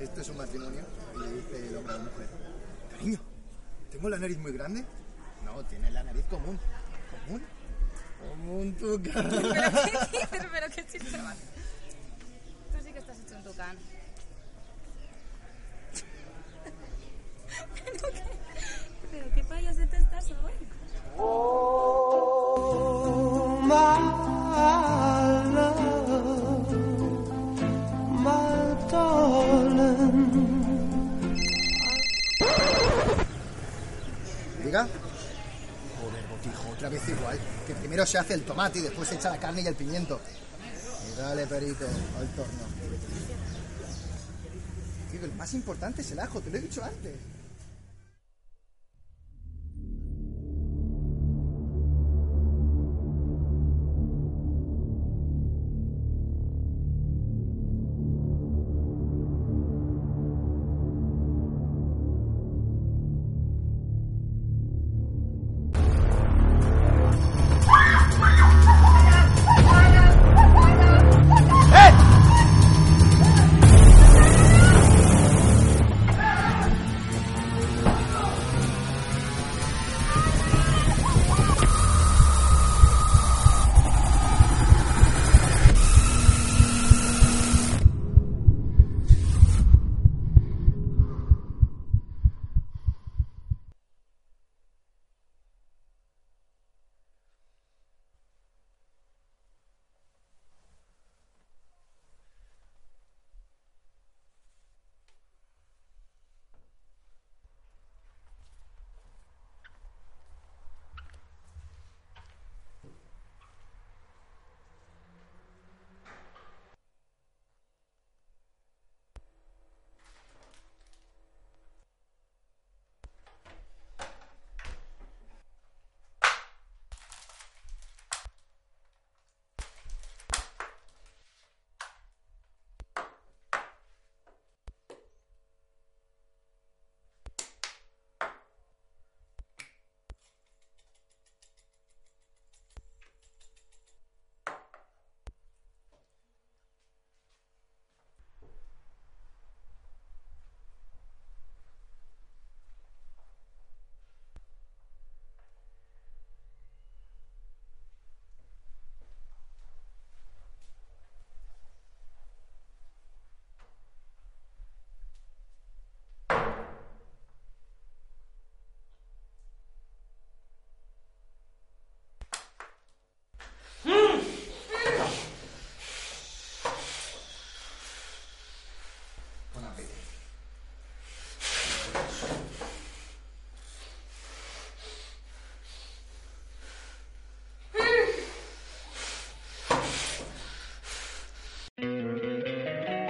Esto es un matrimonio y le dice el hombre a la mujer, cariño, ¿tengo la nariz muy grande? No, tienes la nariz común. ¿Común? Común tu cara. ¿Pero qué dices? ¿Pero qué chiste Joder, botijo, otra vez igual. Que primero se hace el tomate y después se echa la carne y el pimiento. Y dale, perito, al torno. Lo más importante es el ajo, te lo he dicho antes.